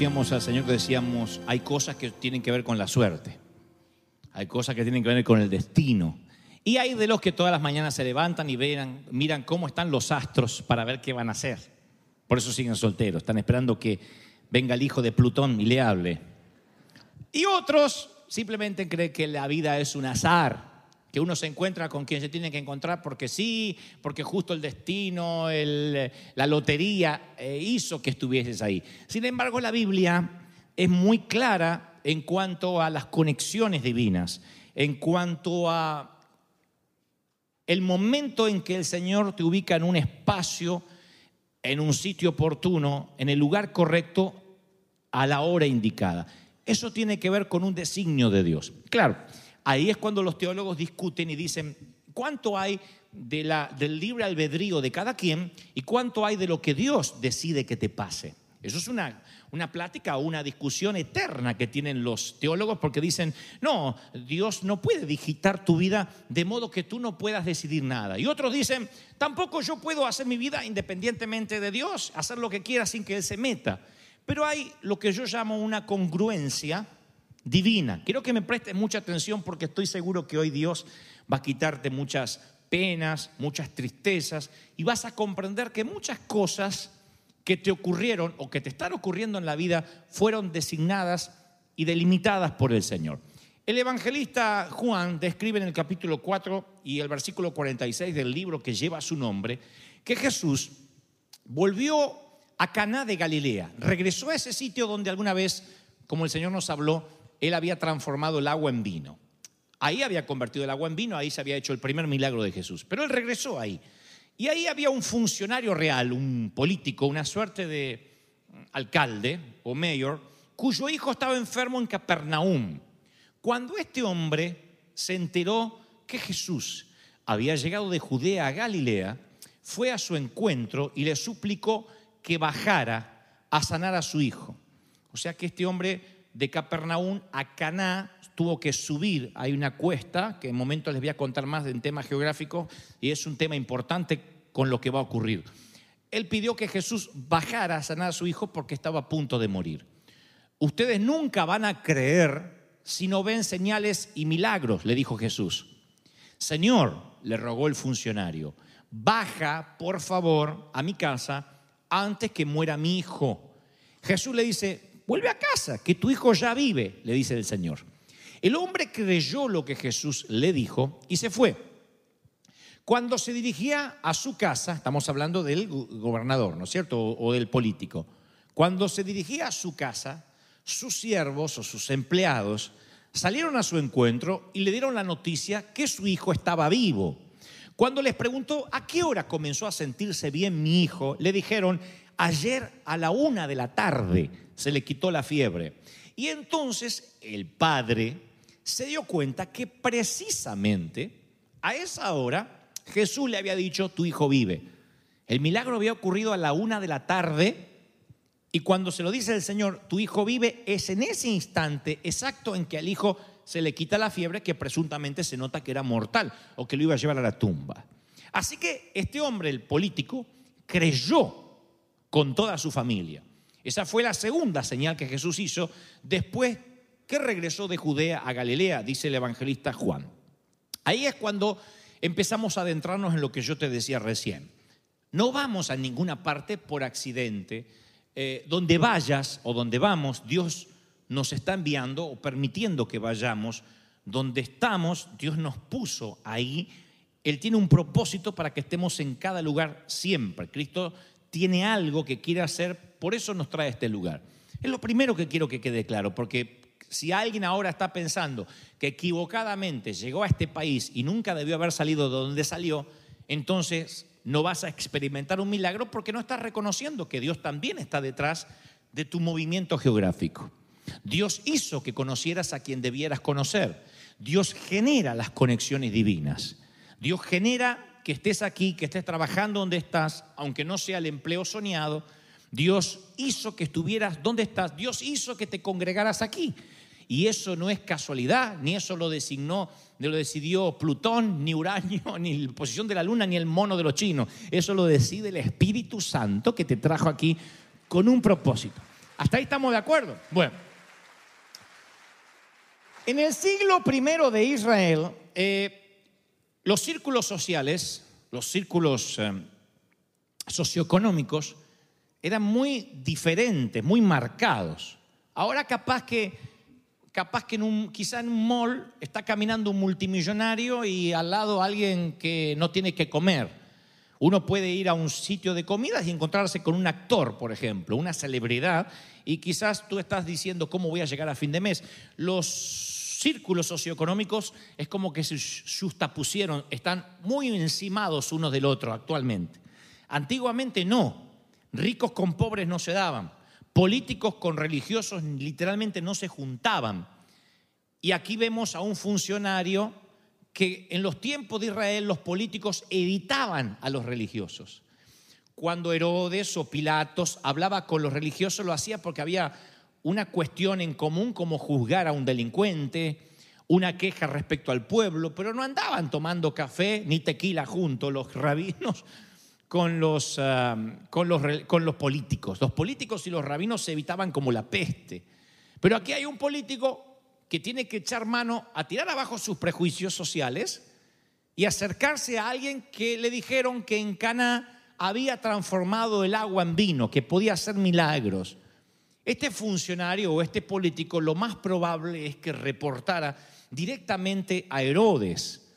conocíamos al Señor decíamos, hay cosas que tienen que ver con la suerte, hay cosas que tienen que ver con el destino. Y hay de los que todas las mañanas se levantan y miran cómo están los astros para ver qué van a hacer. Por eso siguen solteros, están esperando que venga el hijo de Plutón y le hable. Y otros simplemente creen que la vida es un azar, que uno se encuentra con quien se tiene que encontrar porque sí, porque justo el destino, el- la lotería eh, hizo que estuvieses ahí. Sin embargo, la Biblia es muy clara en cuanto a las conexiones divinas, en cuanto a el momento en que el Señor te ubica en un espacio, en un sitio oportuno, en el lugar correcto, a la hora indicada. Eso tiene que ver con un designio de Dios. Claro, ahí es cuando los teólogos discuten y dicen, ¿cuánto hay de la, del libre albedrío de cada quien y cuánto hay de lo que Dios decide que te pase? Eso es una, una plática o una discusión eterna que tienen los teólogos porque dicen, no, Dios no puede digitar tu vida de modo que tú no puedas decidir nada. Y otros dicen, tampoco yo puedo hacer mi vida independientemente de Dios, hacer lo que quiera sin que Él se meta. Pero hay lo que yo llamo una congruencia divina. Quiero que me prestes mucha atención porque estoy seguro que hoy Dios va a quitarte muchas penas, muchas tristezas y vas a comprender que muchas cosas que te ocurrieron o que te están ocurriendo en la vida fueron designadas y delimitadas por el Señor. El evangelista Juan describe en el capítulo 4 y el versículo 46 del libro que lleva su nombre que Jesús volvió a Caná de Galilea, regresó a ese sitio donde alguna vez, como el Señor nos habló, él había transformado el agua en vino. Ahí había convertido el agua en vino, ahí se había hecho el primer milagro de Jesús. Pero él regresó ahí. Y ahí había un funcionario real, un político, una suerte de alcalde o mayor, cuyo hijo estaba enfermo en Capernaum. Cuando este hombre se enteró que Jesús había llegado de Judea a Galilea, fue a su encuentro y le suplicó que bajara a sanar a su hijo. O sea que este hombre de Capernaum a Caná tuvo que subir. Hay una cuesta que en momentos les voy a contar más en temas geográficos y es un tema importante con lo que va a ocurrir. Él pidió que Jesús bajara a sanar a su hijo porque estaba a punto de morir. Ustedes nunca van a creer si no ven señales y milagros, le dijo Jesús. Señor, le rogó el funcionario, baja por favor a mi casa antes que muera mi hijo. Jesús le dice, vuelve a casa, que tu hijo ya vive, le dice el Señor. El hombre creyó lo que Jesús le dijo y se fue. Cuando se dirigía a su casa, estamos hablando del gobernador, ¿no es cierto? O, del político. Cuando se dirigía a su casa, sus siervos o sus empleados salieron a su encuentro y le dieron la noticia que su hijo estaba vivo. Cuando les preguntó a qué hora comenzó a sentirse bien mi hijo, le dijeron, ayer a la una de la tarde se le quitó la fiebre. Y entonces el padre se dio cuenta que precisamente a esa hora Jesús le había dicho, tu hijo vive. El milagro había ocurrido a la una de la tarde y cuando se lo dice el Señor, tu hijo vive, es en ese instante exacto en que al hijo se le quita la fiebre que presuntamente se nota que era mortal o que lo iba a llevar a la tumba. Así que este hombre, el político, creyó con toda su familia. Esa fue la segunda señal que Jesús hizo después que regresó de Judea a Galilea, dice el evangelista Juan. Ahí es cuando empezamos a adentrarnos en lo que yo te decía recién. No vamos a ninguna parte por accidente. Eh, donde vayas o donde vamos, Dios nos está enviando o permitiendo que vayamos. Donde estamos, Dios nos puso ahí. Él tiene un propósito para que estemos en cada lugar siempre. Cristo tiene algo que quiere hacer, por eso nos trae este lugar. Es lo primero que quiero que quede claro, porque si alguien ahora está pensando que equivocadamente llegó a este país y nunca debió haber salido de donde salió, entonces no vas a experimentar un milagro porque no estás reconociendo que Dios también está detrás de tu movimiento geográfico. Dios hizo que conocieras a quien debieras conocer. Dios genera las conexiones divinas. Dios genera que estés aquí, que estés trabajando donde estás, aunque no sea el empleo soñado. Dios hizo que estuvieras donde estás. Dios hizo que te congregaras aquí. Y eso no es casualidad, ni eso lo designó, lo decidió Plutón, ni Uranio, ni la posición de la luna, ni el mono de los chinos. Eso lo decide el Espíritu Santo que te trajo aquí con un propósito. ¿Hasta ahí estamos de acuerdo? Bueno. En el siglo primero de Israel, eh, los círculos sociales, los círculos eh, socioeconómicos, eran muy diferentes, muy marcados. Ahora capaz que, capaz que en un, quizá en un mall está caminando un multimillonario y al lado alguien que no tiene que comer. Uno puede ir a un sitio de comidas y encontrarse con un actor, por ejemplo, una celebridad, y quizás tú estás diciendo cómo voy a llegar a fin de mes. Los círculos socioeconómicos es como que se justapusieron, están muy encimados unos del otro actualmente. Antiguamente no, ricos con pobres no se daban, políticos con religiosos literalmente no se juntaban. Y aquí vemos a un funcionario que en los tiempos de Israel los políticos evitaban a los religiosos. Cuando Herodes o Pilatos hablaba con los religiosos lo hacía porque había una cuestión en común como juzgar a un delincuente, una queja respecto al pueblo, pero no andaban tomando café ni tequila juntos los rabinos con los, con, los, con los políticos. Los políticos y los rabinos se evitaban como la peste. Pero aquí hay un político que tiene que echar mano a tirar abajo sus prejuicios sociales y acercarse a alguien que le dijeron que en Cana había transformado el agua en vino, que podía hacer milagros. Este funcionario o este político lo más probable es que reportara directamente a Herodes.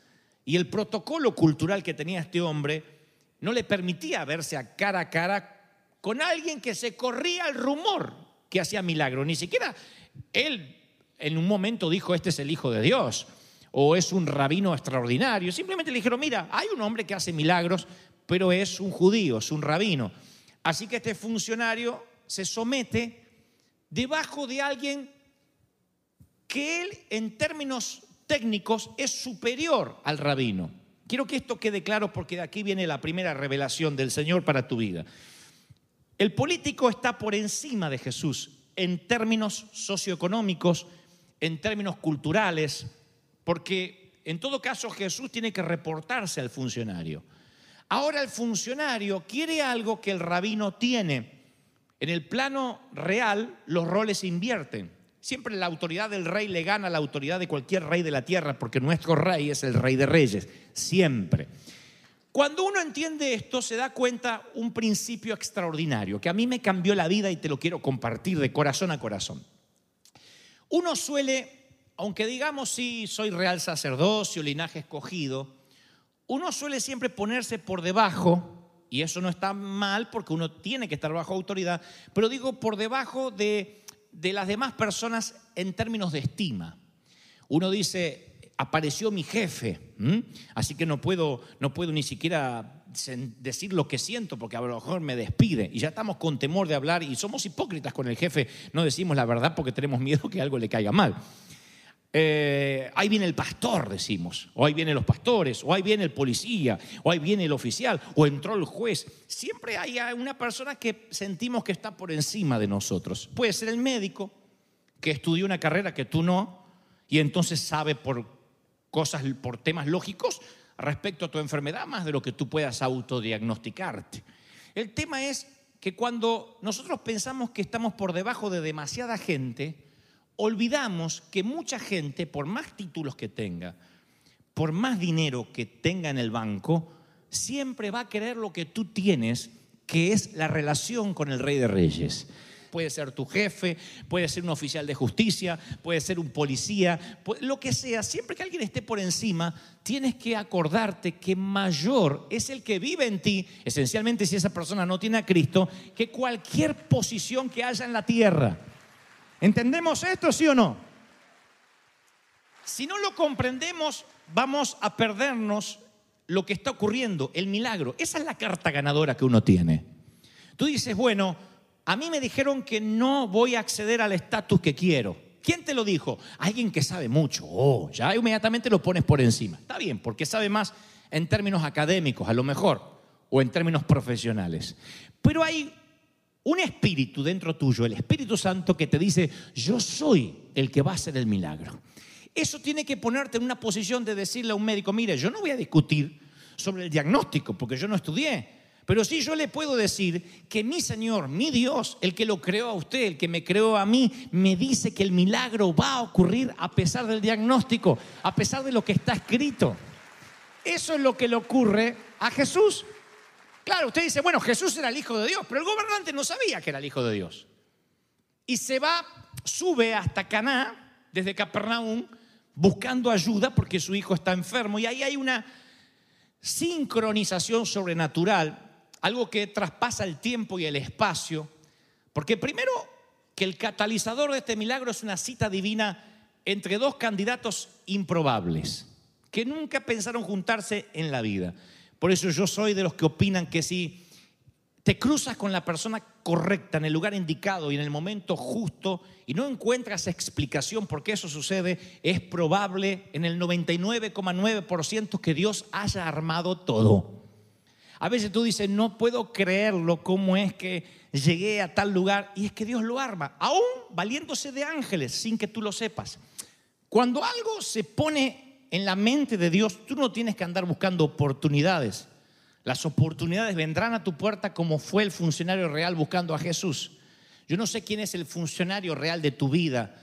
Y el protocolo cultural que tenía este hombre no le permitía verse a cara a cara con alguien que se corría el rumor que hacía milagro. Ni siquiera él en un momento dijo, este es el Hijo de Dios, o es un rabino extraordinario. Simplemente le dijeron, mira, hay un hombre que hace milagros, pero es un judío, es un rabino. Así que este funcionario se somete debajo de alguien que él en términos técnicos es superior al rabino. Quiero que esto quede claro porque de aquí viene la primera revelación del Señor para tu vida. El político está por encima de Jesús en términos socioeconómicos, en términos culturales, porque en todo caso Jesús tiene que reportarse al funcionario. Ahora el funcionario quiere algo que el rabino tiene. En el plano real los roles invierten. Siempre la autoridad del rey le gana a la autoridad de cualquier rey de la tierra, porque nuestro rey es el rey de reyes, siempre. Cuando uno entiende esto, se da cuenta un principio extraordinario que a mí me cambió la vida y te lo quiero compartir de corazón a corazón. Uno suele, aunque digamos sí, soy real sacerdocio, linaje escogido, uno suele siempre ponerse por debajo, y eso no está mal porque uno tiene que estar bajo autoridad, pero digo por debajo de de las demás personas en términos de estima. Uno dice, apareció mi jefe, así que no puedo, no puedo ni siquiera decir lo que siento porque a lo mejor me despide. Y ya estamos con temor de hablar y somos hipócritas con el jefe, no decimos la verdad porque tenemos miedo que algo le caiga mal. Eh, ahí viene el pastor, decimos, o ahí vienen los pastores, o ahí viene el policía, o ahí viene el oficial, o entró el juez. Siempre hay una persona que sentimos que está por encima de nosotros. Puede ser el médico, que estudió una carrera que tú no, y entonces sabe por cosas, por temas lógicos respecto a tu enfermedad más de lo que tú puedas autodiagnosticarte. El tema es que cuando nosotros pensamos que estamos por debajo de demasiada gente, olvidamos que mucha gente, por más títulos que tenga, por más dinero que tenga en el banco, siempre va a querer lo que tú tienes, que es la relación con el Rey de Reyes. Puede ser tu jefe, puede ser un oficial de justicia, puede ser un policía, lo que sea. Siempre que alguien esté por encima, tienes que acordarte que mayor es el que vive en ti, esencialmente si esa persona no tiene a Cristo, que cualquier posición que haya en la tierra. ¿Entendemos esto, sí o no? Si no lo comprendemos, vamos a perdernos lo que está ocurriendo, el milagro. Esa es la carta ganadora que uno tiene. Tú dices, bueno, a mí me dijeron que no voy a acceder al estatus que quiero. ¿Quién te lo dijo? Alguien que sabe mucho. Oh, ya inmediatamente lo pones por encima. Está bien, porque sabe más en términos académicos, a lo mejor, o en términos profesionales. Pero hay un espíritu dentro tuyo, el Espíritu Santo, que te dice, yo soy el que va a hacer el milagro. Eso tiene que ponerte en una posición de decirle a un médico, mire, yo no voy a discutir sobre el diagnóstico, porque yo no estudié, pero sí yo le puedo decir que mi Señor, mi Dios, el que lo creó a usted, el que me creó a mí, me dice que el milagro va a ocurrir a pesar del diagnóstico, a pesar de lo que está escrito. Eso es lo que le ocurre a Jesús. Claro, usted dice, bueno, Jesús era el Hijo de Dios, pero el gobernante no sabía que era el Hijo de Dios. Y se va, sube hasta Caná, desde Capernaum, buscando ayuda porque su hijo está enfermo. Y ahí hay una sincronización sobrenatural, algo que traspasa el tiempo y el espacio. Porque primero, que el catalizador de este milagro es una cita divina entre dos candidatos improbables, que nunca pensaron juntarse en la vida. Por eso yo soy de los que opinan que si te cruzas con la persona correcta en el lugar indicado y en el momento justo y no encuentras explicación por qué eso sucede, es probable en el 99,9% que Dios haya armado todo. A veces tú dices, no puedo creerlo, cómo es que llegué a tal lugar y es que Dios lo arma, aún valiéndose de ángeles sin que tú lo sepas. Cuando algo se pone en la mente de Dios, tú no tienes que andar buscando oportunidades. Las oportunidades vendrán a tu puerta como fue el funcionario real buscando a Jesús. Yo no sé quién es el funcionario real de tu vida,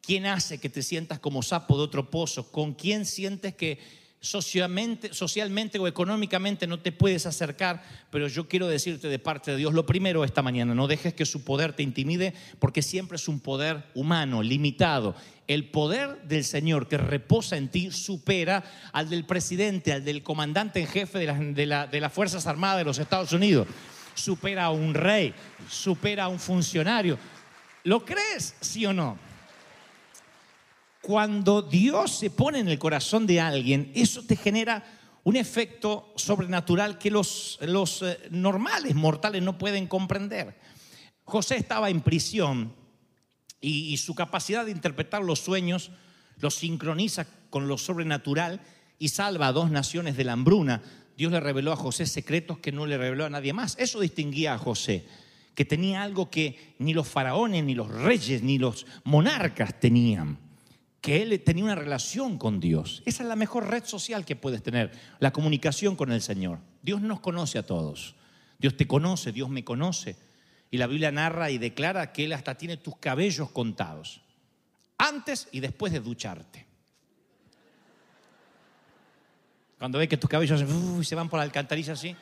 quién hace que te sientas como sapo de otro pozo, con quién sientes que socialmente, socialmente o económicamente no te puedes acercar, pero yo quiero decirte de parte de Dios, lo primero esta mañana, no dejes que su poder te intimide, porque siempre es un poder humano, limitado. El poder del Señor que reposa en ti supera al del presidente, al del comandante en jefe de, de las Fuerzas Armadas de los Estados Unidos, supera a un rey, supera a un funcionario. ¿Lo crees, sí o no? Cuando Dios se pone en el corazón de alguien, eso te genera un efecto sobrenatural que los, eh, normales mortales no pueden comprender. José estaba en prisión y, y su capacidad de interpretar los sueños los sincroniza con lo sobrenatural y salva a dos naciones de la hambruna. Dios le reveló a José secretos que no le reveló a nadie más. Eso distinguía a José, que tenía algo que ni los faraones, ni los reyes, ni los monarcas tenían que él tenía una relación con Dios. Esa es la mejor red social que puedes tener, la comunicación con el Señor. Dios nos conoce a todos. Dios te conoce, Dios me conoce. Y la Biblia narra y declara que Él hasta tiene tus cabellos contados, antes y después de ducharte. Cuando ve que tus cabellos uh, se van por la alcantarilla así.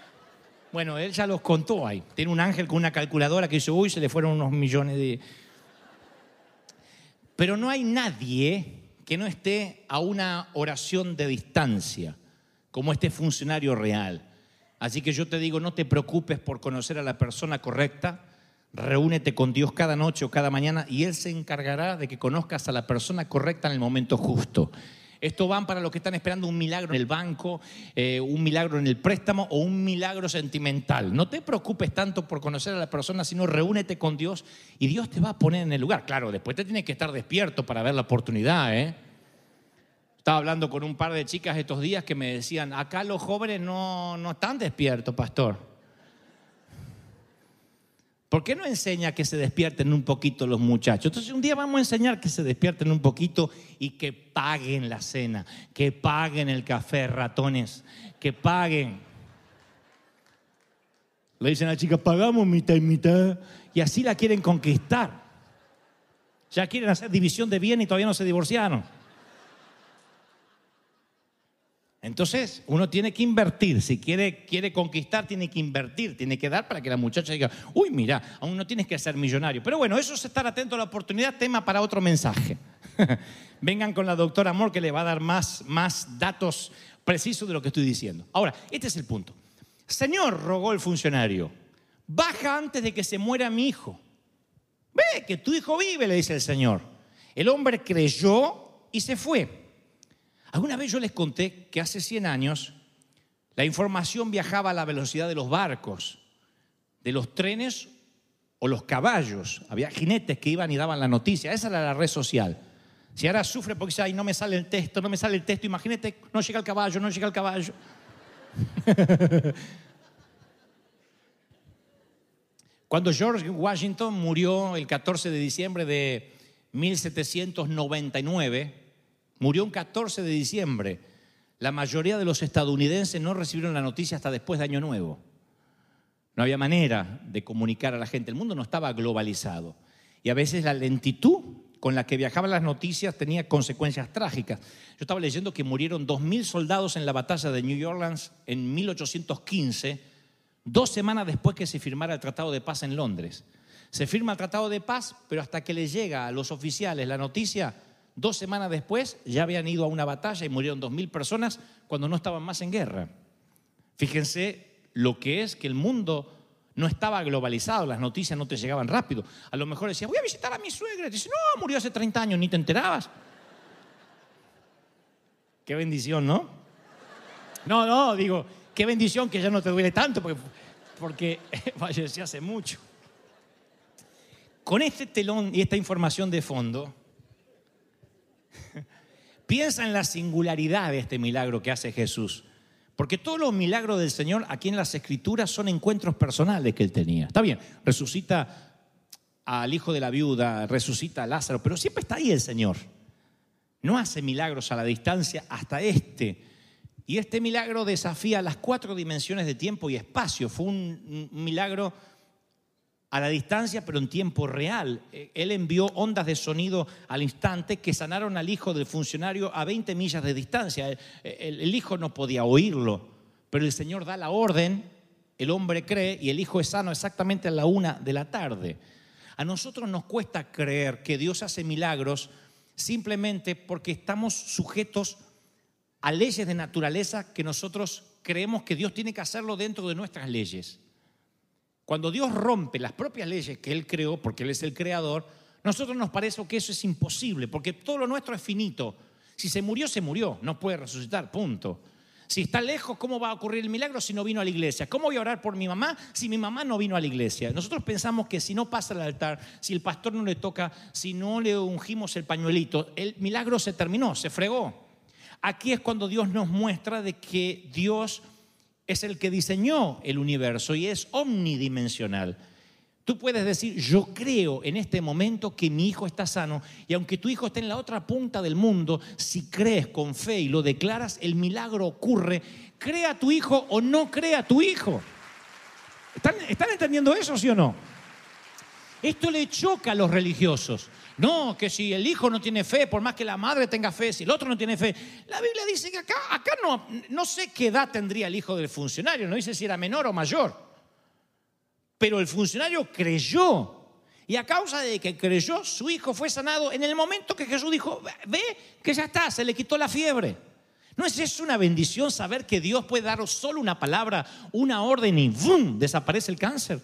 Bueno, Él ya los contó ahí. Tiene un ángel con una calculadora que dice, uy, se le fueron unos millones de... Pero no hay nadie que no esté a una oración de distancia, como este funcionario real. Así que yo te digo, no te preocupes por conocer a la persona correcta, reúnete con Dios cada noche o cada mañana y Él se encargará de que conozcas a la persona correcta en el momento justo. Esto van para los que están esperando un milagro en el banco, eh, un milagro en el préstamo o un milagro sentimental. No te preocupes tanto por conocer a la persona, sino reúnete con Dios y Dios te va a poner en el lugar. Claro, después te tienes que estar despierto para ver la oportunidad. ¿eh? Estaba hablando con un par de chicas estos días que me decían, acá los jóvenes no, no están despiertos, pastor. ¿Por qué no enseña que se despierten un poquito los muchachos? Entonces un día vamos a enseñar que se despierten un poquito y que paguen la cena, que paguen el café, ratones, que paguen. Le dicen a la chica, pagamos mitad y mitad, y así la quieren conquistar. Ya quieren hacer división de bien y todavía no se divorciaron. Entonces, uno tiene que invertir. Si quiere, quiere conquistar, tiene que invertir, tiene que dar para que la muchacha diga, uy, mira, aún no tienes que ser millonario. Pero bueno, eso es estar atento a la oportunidad, tema para otro mensaje. Vengan con la doctora Amor que le va a dar más, más datos precisos de lo que estoy diciendo. Ahora, este es el punto. Señor, rogó el funcionario, baja antes de que se muera mi hijo. Ve que tu hijo vive, le dice el Señor. El hombre creyó y se fue. Alguna vez yo les conté que hace 100 años la información viajaba a la velocidad de los barcos, de los trenes o los caballos. Había jinetes que iban y daban la noticia. Esa era la red social. Si ahora sufre porque dice, ay, no me sale el texto, no me sale el texto, imagínate, no llega el caballo, no llega el caballo. Cuando George Washington murió el 14 de diciembre de 1799, Murió un 14 de diciembre. La mayoría de los estadounidenses no recibieron la noticia hasta después de Año Nuevo. No había manera de comunicar a la gente. El mundo no estaba globalizado. Y a veces la lentitud con la que viajaban las noticias tenía consecuencias trágicas. Yo estaba leyendo que murieron 2.000 soldados en la batalla de New Orleans en 1815, dos semanas después que se firmara el Tratado de Paz en Londres. Se firma el Tratado de Paz, pero hasta que le llega a los oficiales la noticia, Dos semanas después ya habían ido a una batalla y murieron dos mil personas cuando no estaban más en guerra. Fíjense lo que es que el mundo no estaba globalizado, las noticias no te llegaban rápido. A lo mejor decía, voy a visitar a mi suegra. Y dice, no, murió hace 30 años, ni te enterabas. Qué bendición, ¿no? No, no, digo, qué bendición que ya no te duele tanto porque, porque falleció hace mucho. Con este telón y esta información de fondo, Piensa en la singularidad de este milagro que hace Jesús. Porque todos los milagros del Señor aquí en las Escrituras son encuentros personales que Él tenía. Está bien, resucita al hijo de la viuda, resucita a Lázaro, pero siempre está ahí el Señor. No hace milagros a la distancia hasta este. Y este milagro desafía las cuatro dimensiones de tiempo y espacio. Fue un milagro a la distancia, pero en tiempo real. Eh, él envió ondas de sonido al instante que sanaron al hijo del funcionario a 20 millas de distancia. El, el, hijo no podía oírlo, pero el Señor da la orden, el hombre cree y el hijo es sano exactamente a la una de la tarde. A nosotros nos cuesta creer que Dios hace milagros simplemente porque estamos sujetos a leyes de naturaleza que nosotros creemos que Dios tiene que hacerlo dentro de nuestras leyes. Cuando Dios rompe las propias leyes que Él creó, porque Él es el creador, nosotros nos parece que eso es imposible, porque todo lo nuestro es finito. Si se murió, se murió, no puede resucitar, punto. Si está lejos, ¿cómo va a ocurrir el milagro si no vino a la iglesia? ¿Cómo voy a orar por mi mamá si mi mamá no vino a la iglesia? Nosotros pensamos que si no pasa al altar, si el pastor no le toca, si no le ungimos el pañuelito, el milagro se terminó, se fregó. Aquí es cuando Dios nos muestra de que Dios es el que diseñó el universo y es omnidimensional. Tú puedes decir, yo creo en este momento que mi hijo está sano y aunque tu hijo esté en la otra punta del mundo, si crees con fe y lo declaras, el milagro ocurre. Crea tu hijo o no crea tu hijo. ¿Están, ¿Están entendiendo eso, sí o no? Esto le choca a los religiosos. No, que si el hijo no tiene fe, por más que la madre tenga fe, si el otro no tiene fe. La Biblia dice que acá, no, sé qué edad tendría el hijo del funcionario, no dice si era menor o mayor. Pero el funcionario creyó. Y a causa de que creyó, su hijo fue sanado en el momento que Jesús dijo, ve que ya está, se le quitó la fiebre. ¿No es eso una bendición saber que Dios puede daros solo una palabra, una orden y ¡bum! desaparece el cáncer?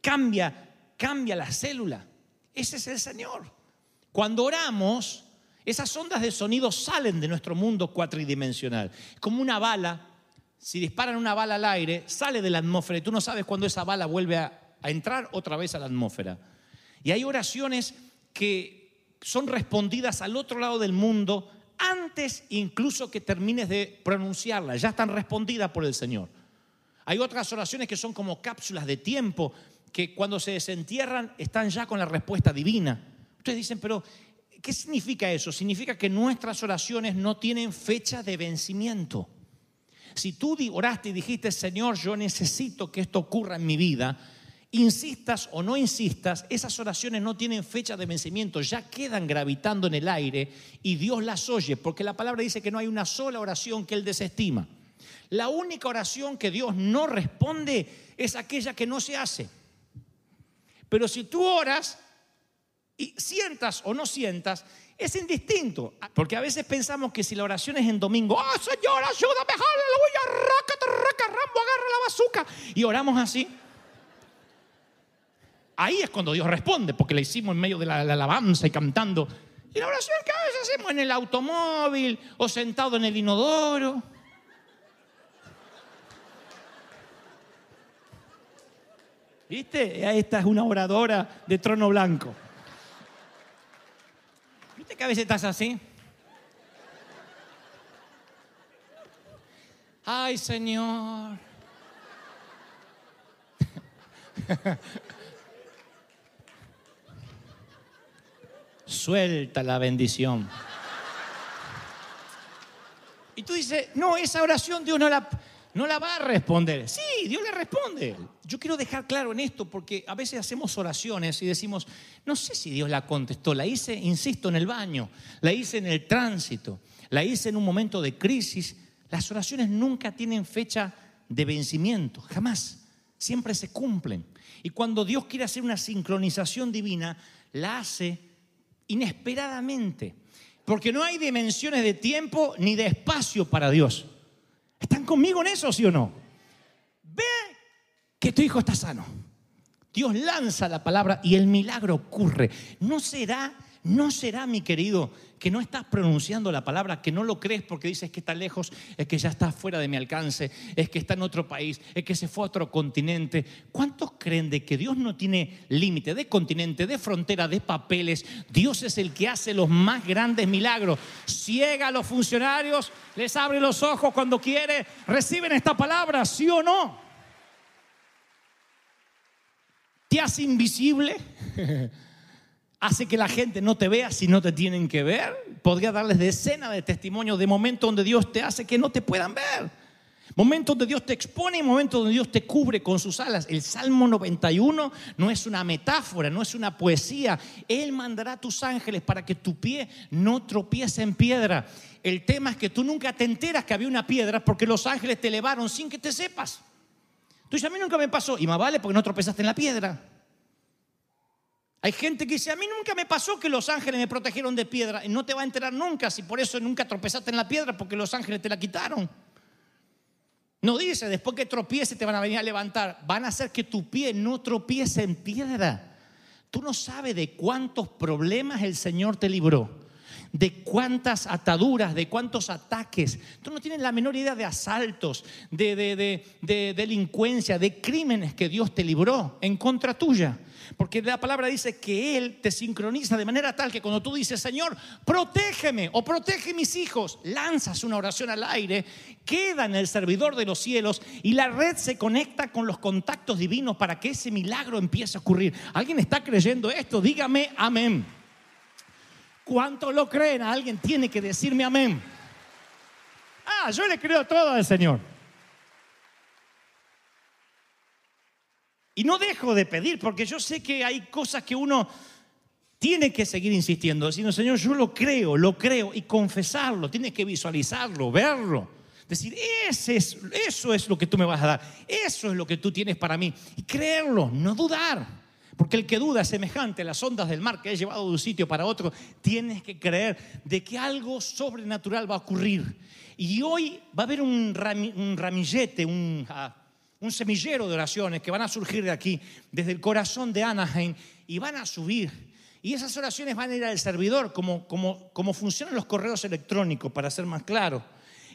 Cambia, cambia la célula. Ese es el Señor. Cuando oramos, esas ondas de sonido salen de nuestro mundo cuatridimensional. Como una bala, si disparan una bala al aire, sale de la atmósfera y tú no sabes cuándo esa bala vuelve a, a entrar otra vez a la atmósfera. Y hay oraciones que son respondidas al otro lado del mundo antes incluso que termines de pronunciarlas, ya están respondidas por el Señor. Hay otras oraciones que son como cápsulas de tiempo que cuando se desentierran están ya con la respuesta divina. Ustedes dicen, pero ¿qué significa eso? Significa que nuestras oraciones no tienen fecha de vencimiento. Si tú oraste y dijiste, Señor, yo necesito que esto ocurra en mi vida, insistas o no insistas, esas oraciones no tienen fecha de vencimiento, ya quedan gravitando en el aire y Dios las oye, porque la palabra dice que no hay una sola oración que Él desestima. La única oración que Dios no responde es aquella que no se hace. Pero si tú oras y sientas o no sientas, es indistinto. Porque a veces pensamos que si la oración es en domingo, ¡Oh Señor, ayúdame, aleluya, rácate, raca, rambo, agarra la bazuca! Y oramos así. Ahí es cuando Dios responde, porque la hicimos en medio de la, la alabanza y cantando. Y la oración que a veces hacemos en el automóvil o sentado en el inodoro. ¿Viste? Esta es una oradora de trono blanco. ¿Viste que a veces estás así? Ay, Señor. Suelta la bendición. Y tú dices, no, esa oración Dios no la, no la va a responder. Sí, Dios le responde. Yo quiero dejar claro en esto porque a veces hacemos oraciones y decimos, no sé si Dios la contestó. La hice, insisto, en el baño, la hice en el tránsito, la hice en un momento de crisis. Las oraciones nunca tienen fecha de vencimiento, jamás. Siempre se cumplen. Y cuando Dios quiere hacer una sincronización divina, la hace inesperadamente. Porque no hay dimensiones de tiempo ni de espacio para Dios. ¿Están conmigo en eso, sí o no? Ve que tu hijo está sano. Dios lanza la palabra y el milagro ocurre. ¿No será, no será, mi querido, que no estás pronunciando la palabra, que no lo crees porque dices que está lejos, es que ya está fuera de mi alcance, es que está en otro país, es que se fue a otro continente? ¿Cuántos creen de que Dios no tiene límite de continente, de frontera, de papeles? Dios es el que hace los más grandes milagros. Ciega a los funcionarios, les abre los ojos cuando quiere, reciben esta palabra, sí o no. te hace invisible, hace que la gente no te vea si no te tienen que ver. Podría darles decenas de testimonios de momentos donde Dios te hace que no te puedan ver. Momentos donde Dios te expone y momentos donde Dios te cubre con sus alas. El Salmo 91 no es una metáfora, no es una poesía. Él mandará a tus ángeles para que tu pie no tropiece en piedra. El tema es que tú nunca te enteras que había una piedra porque los ángeles te elevaron sin que te sepas. Tú dices, a mí nunca me pasó. Y más vale porque no tropezaste en la piedra. Hay gente que dice, a mí nunca me pasó que los ángeles me protegieron de piedra. Y no te va a enterar nunca si por eso nunca tropezaste en la piedra porque los ángeles te la quitaron. No dice, después que tropiece te van a venir a levantar. Van a hacer que tu pie no tropiece en piedra. Tú no sabes de cuántos problemas el Señor te libró de cuántas ataduras, de cuántos ataques. Tú no tienes la menor idea de asaltos, de, de, de, delincuencia, de crímenes que Dios te libró en contra tuya. Porque la palabra dice que Él te sincroniza de manera tal que cuando tú dices, Señor, protégeme o protege mis hijos, lanzas una oración al aire, queda en el servidor de los cielos y la red se conecta con los contactos divinos para que ese milagro empiece a ocurrir. ¿Alguien está creyendo esto? Dígame amén. ¿Cuántos lo creen? Alguien tiene que decirme amén. Ah, yo le creo todo al Señor. Y no dejo de pedir, porque yo sé que hay cosas que uno tiene que seguir insistiendo, diciendo, Señor, yo lo creo, lo creo, y confesarlo, tiene que visualizarlo, verlo. Decir, ese es, eso es lo que tú me vas a dar, eso es lo que tú tienes para mí. Y creerlo, no dudar. Porque el que duda es semejante a las ondas del mar que he llevado de un sitio para otro. Tienes que creer de que algo sobrenatural va a ocurrir. Y hoy va a haber un, ramillete, un, ah, un semillero de oraciones que van a surgir de aquí, desde el corazón de Anaheim, y van a subir. Y esas oraciones van a ir al servidor, como, como, como funcionan los correos electrónicos, para ser más claro.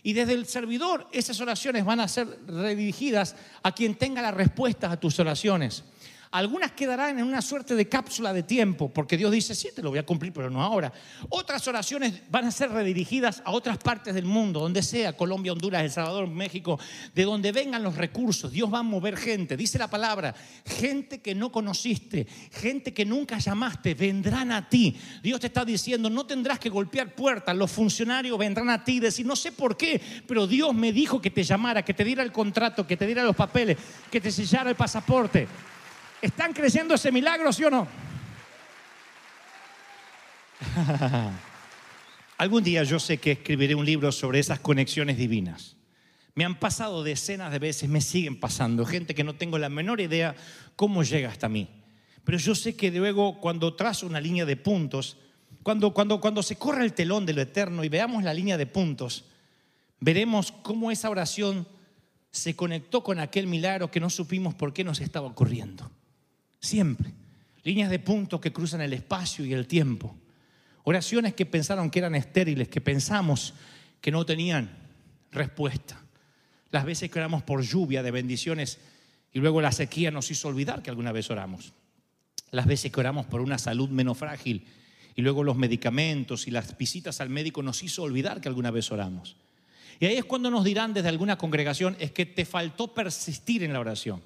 Y desde el servidor esas oraciones van a ser redirigidas a quien tenga las respuestas a tus oraciones. Algunas quedarán en una suerte de cápsula de tiempo, porque Dios dice, sí, te lo voy a cumplir, pero no ahora. Otras oraciones van a ser redirigidas a otras partes del mundo, donde sea, Colombia, Honduras, El Salvador, México, de donde vengan los recursos. Dios va a mover gente, dice la palabra, gente que no conociste, gente que nunca llamaste, vendrán a ti. Dios te está diciendo, no tendrás que golpear puertas, los funcionarios vendrán a ti y decir, no sé por qué, pero Dios me dijo que te llamara, que te diera el contrato, que te diera los papeles, que te sellara el pasaporte. ¿Están creciendo ese milagro, sí o no? Algún día yo sé que escribiré un libro sobre esas conexiones divinas. Me han pasado decenas de veces, me siguen pasando, gente que no tengo la menor idea cómo llega hasta mí. Pero yo sé que luego cuando trazo una línea de puntos, cuando, cuando, cuando se corra el telón de lo eterno y veamos la línea de puntos, veremos cómo esa oración se conectó con aquel milagro que no supimos por qué nos estaba ocurriendo. Siempre. Líneas de puntos que cruzan el espacio y el tiempo. Oraciones que pensaron que eran estériles, que pensamos que no tenían respuesta. Las veces que oramos por lluvia de bendiciones y luego la sequía nos hizo olvidar que alguna vez oramos. Las veces que oramos por una salud menos frágil y luego los medicamentos y las visitas al médico nos hizo olvidar que alguna vez oramos. Y ahí es cuando nos dirán desde alguna congregación, es que te faltó persistir en la oración.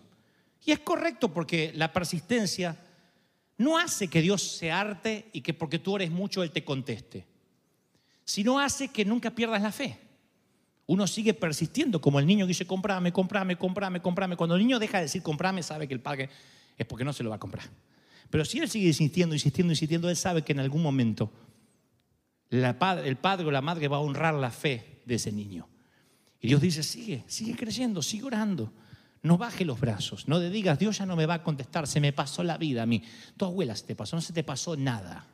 Y es correcto porque la persistencia no hace que Dios se arte y que porque tú ores mucho Él te conteste, sino hace que nunca pierdas la fe. Uno sigue persistiendo como el niño que dice, comprame, comprame, comprame, comprame. Cuando el niño deja de decir, comprame, sabe que el padre es porque no se lo va a comprar. Pero si él sigue insistiendo, insistiendo, insistiendo, él sabe que en algún momento el padre o la madre va a honrar la fe de ese niño. Y Dios dice, sigue, sigue creciendo, sigue orando. No baje los brazos, no le digas, Dios ya no me va a contestar, se me pasó la vida a mí. Tu abuela se te pasó, no se te pasó nada.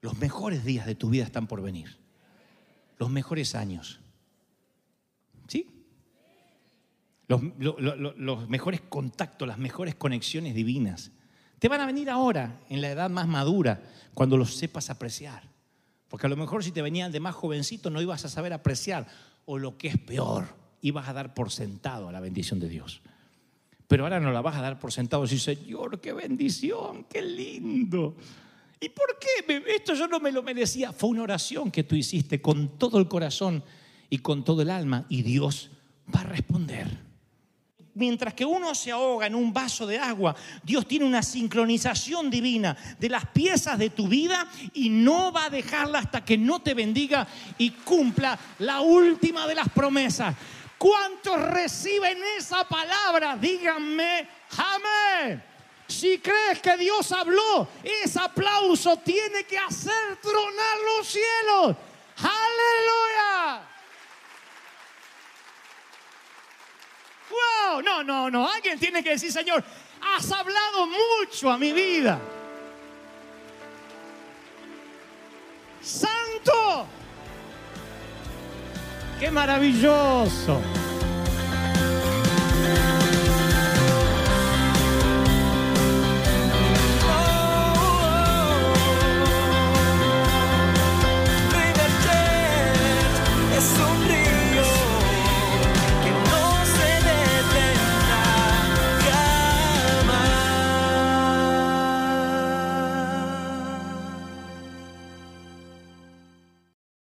Los mejores días de tu vida están por venir. Los mejores años. ¿Sí? Los, los mejores contactos, las mejores conexiones divinas. Te van a venir ahora, en la edad más madura, cuando los sepas apreciar. Porque a lo mejor si te venían de más jovencito no ibas a saber apreciar. O lo que es peor, ibas a dar por sentado a la bendición de Dios. Pero ahora no la vas a dar por sentado. Y Señor, qué bendición, qué lindo. ¿Y por qué? Esto yo no me lo merecía. Fue una oración que tú hiciste con todo el corazón y con todo el alma. Y Dios va a responder mientras que uno se ahoga en un vaso de agua, Dios tiene una sincronización divina de las piezas de tu vida y no va a dejarla hasta que no te bendiga y cumpla la última de las promesas. ¿Cuántos reciben esa palabra? Díganme, amén. Si crees que Dios habló, ese aplauso tiene que hacer tronar los cielos. Aleluya. Wow, no, no, no. Alguien tiene que decir, Señor, has hablado mucho a mi vida. Santo. Qué maravilloso.